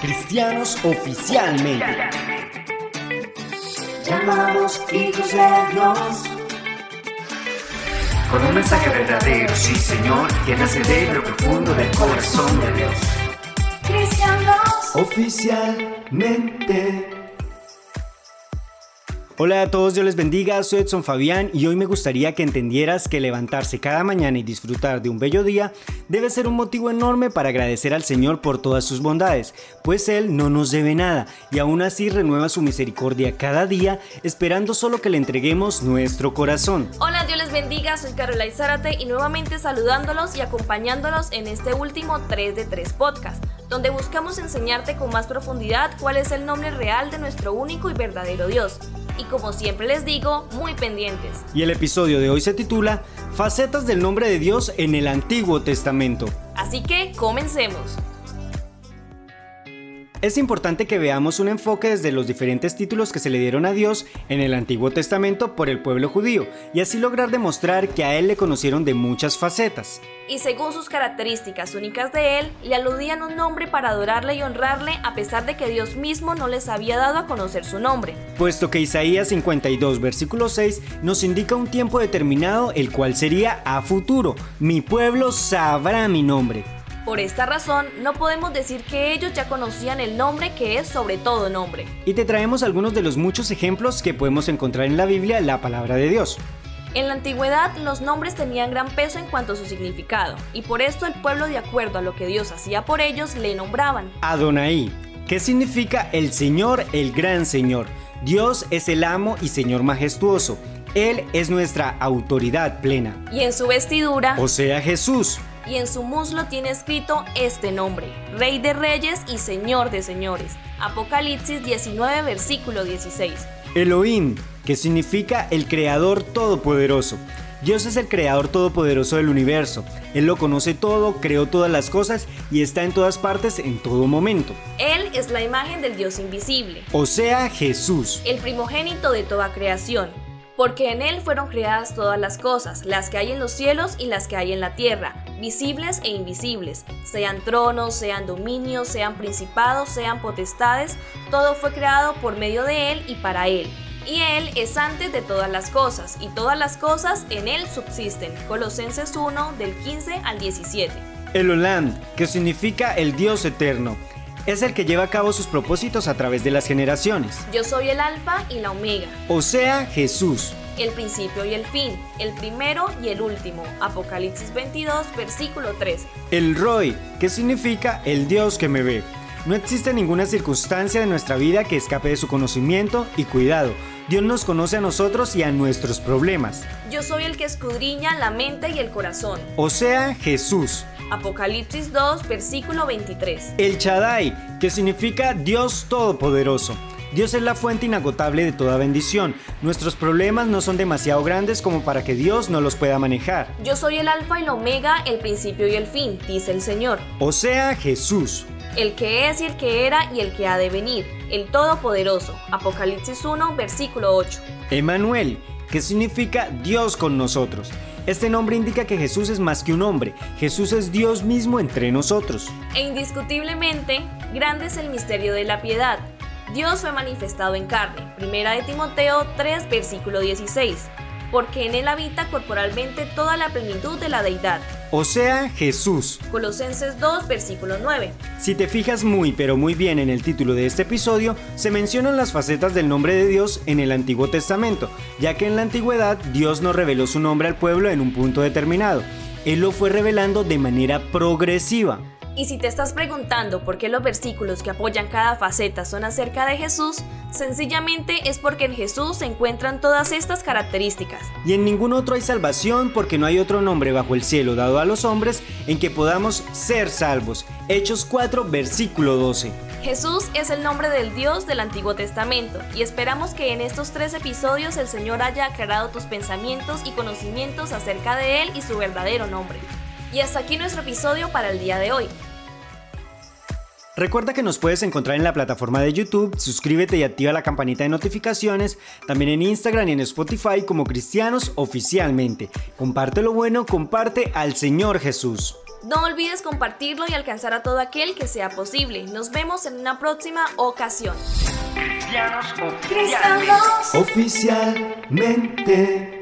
Cristianos oficialmente. Llamados hijos de Dios. Con un mensaje verdadero, sí Señor, que nace de lo profundo del corazón de Dios. Cristianos. Oficialmente. Hola a todos, Dios les bendiga, soy Edson Fabián y hoy me gustaría que entendieras que levantarse cada mañana y disfrutar de un bello día debe ser un motivo enorme para agradecer al Señor por todas sus bondades, pues Él no nos debe nada y aún así renueva su misericordia cada día, esperando solo que le entreguemos nuestro corazón. Hola, Dios les bendiga, soy Carola Zárate y nuevamente saludándolos y acompañándolos en este último 3 de 3 podcast, donde buscamos enseñarte con más profundidad cuál es el nombre real de nuestro único y verdadero Dios y como siempre les digo, muy pendientes. Y el episodio de hoy se titula Facetas del nombre de Dios en el Antiguo Testamento. Así que comencemos. Es importante que veamos un enfoque desde los diferentes títulos que se le dieron a Dios en el Antiguo Testamento por el pueblo judío y así lograr demostrar que a Él le conocieron de muchas facetas. Y según sus características únicas de Él, le aludían un nombre para adorarle y honrarle a pesar de que Dios mismo no les había dado a conocer su nombre. Puesto que Isaías 52 versículo 6 nos indica un tiempo determinado el cual sería a futuro, mi pueblo sabrá mi nombre. Por esta razón, no podemos decir que ellos ya conocían el nombre que es sobre todo nombre. Y te traemos algunos de los muchos ejemplos que podemos encontrar en la Biblia, la palabra de Dios. En la antigüedad los nombres tenían gran peso en cuanto a su significado, y por esto el pueblo de acuerdo a lo que Dios hacía por ellos le nombraban. Adonai, ¿qué significa el Señor, el gran Señor. Dios es el amo y Señor majestuoso. Él es nuestra autoridad plena. Y en su vestidura, o sea Jesús, y en su muslo tiene escrito este nombre, Rey de Reyes y Señor de Señores. Apocalipsis 19, versículo 16. Elohim, que significa el Creador Todopoderoso. Dios es el Creador Todopoderoso del universo. Él lo conoce todo, creó todas las cosas y está en todas partes en todo momento. Él es la imagen del Dios invisible. O sea, Jesús. El primogénito de toda creación porque en Él fueron creadas todas las cosas, las que hay en los cielos y las que hay en la tierra, visibles e invisibles, sean tronos, sean dominios, sean principados, sean potestades, todo fue creado por medio de Él y para Él. Y Él es antes de todas las cosas, y todas las cosas en Él subsisten. Colosenses 1 del 15 al 17. El Olam, que significa el Dios eterno es el que lleva a cabo sus propósitos a través de las generaciones. Yo soy el alfa y la omega. O sea, Jesús. El principio y el fin, el primero y el último. Apocalipsis 22, versículo 3. El Roy, que significa el Dios que me ve. No existe ninguna circunstancia de nuestra vida que escape de su conocimiento y cuidado. Dios nos conoce a nosotros y a nuestros problemas. Yo soy el que escudriña la mente y el corazón. O sea, Jesús. Apocalipsis 2, versículo 23. El Chadai, que significa Dios Todopoderoso. Dios es la fuente inagotable de toda bendición. Nuestros problemas no son demasiado grandes como para que Dios no los pueda manejar. Yo soy el alfa y el omega, el principio y el fin, dice el Señor. O sea, Jesús. El que es y el que era y el que ha de venir, el Todopoderoso. Apocalipsis 1, versículo 8. Emanuel, que significa Dios con nosotros. Este nombre indica que Jesús es más que un hombre, Jesús es Dios mismo entre nosotros. E indiscutiblemente, grande es el misterio de la piedad. Dios fue manifestado en carne. Primera de Timoteo 3, versículo 16 porque en él habita corporalmente toda la plenitud de la deidad. O sea, Jesús. Colosenses 2, versículo 9. Si te fijas muy pero muy bien en el título de este episodio, se mencionan las facetas del nombre de Dios en el Antiguo Testamento, ya que en la antigüedad Dios no reveló su nombre al pueblo en un punto determinado. Él lo fue revelando de manera progresiva. Y si te estás preguntando por qué los versículos que apoyan cada faceta son acerca de Jesús, sencillamente es porque en Jesús se encuentran todas estas características. Y en ningún otro hay salvación porque no hay otro nombre bajo el cielo dado a los hombres en que podamos ser salvos. Hechos 4, versículo 12. Jesús es el nombre del Dios del Antiguo Testamento y esperamos que en estos tres episodios el Señor haya aclarado tus pensamientos y conocimientos acerca de Él y su verdadero nombre. Y hasta aquí nuestro episodio para el día de hoy. Recuerda que nos puedes encontrar en la plataforma de YouTube, suscríbete y activa la campanita de notificaciones, también en Instagram y en Spotify como Cristianos Oficialmente. Comparte lo bueno, comparte al Señor Jesús. No olvides compartirlo y alcanzar a todo aquel que sea posible. Nos vemos en una próxima ocasión. Cristianos Cristianos. Oficialmente.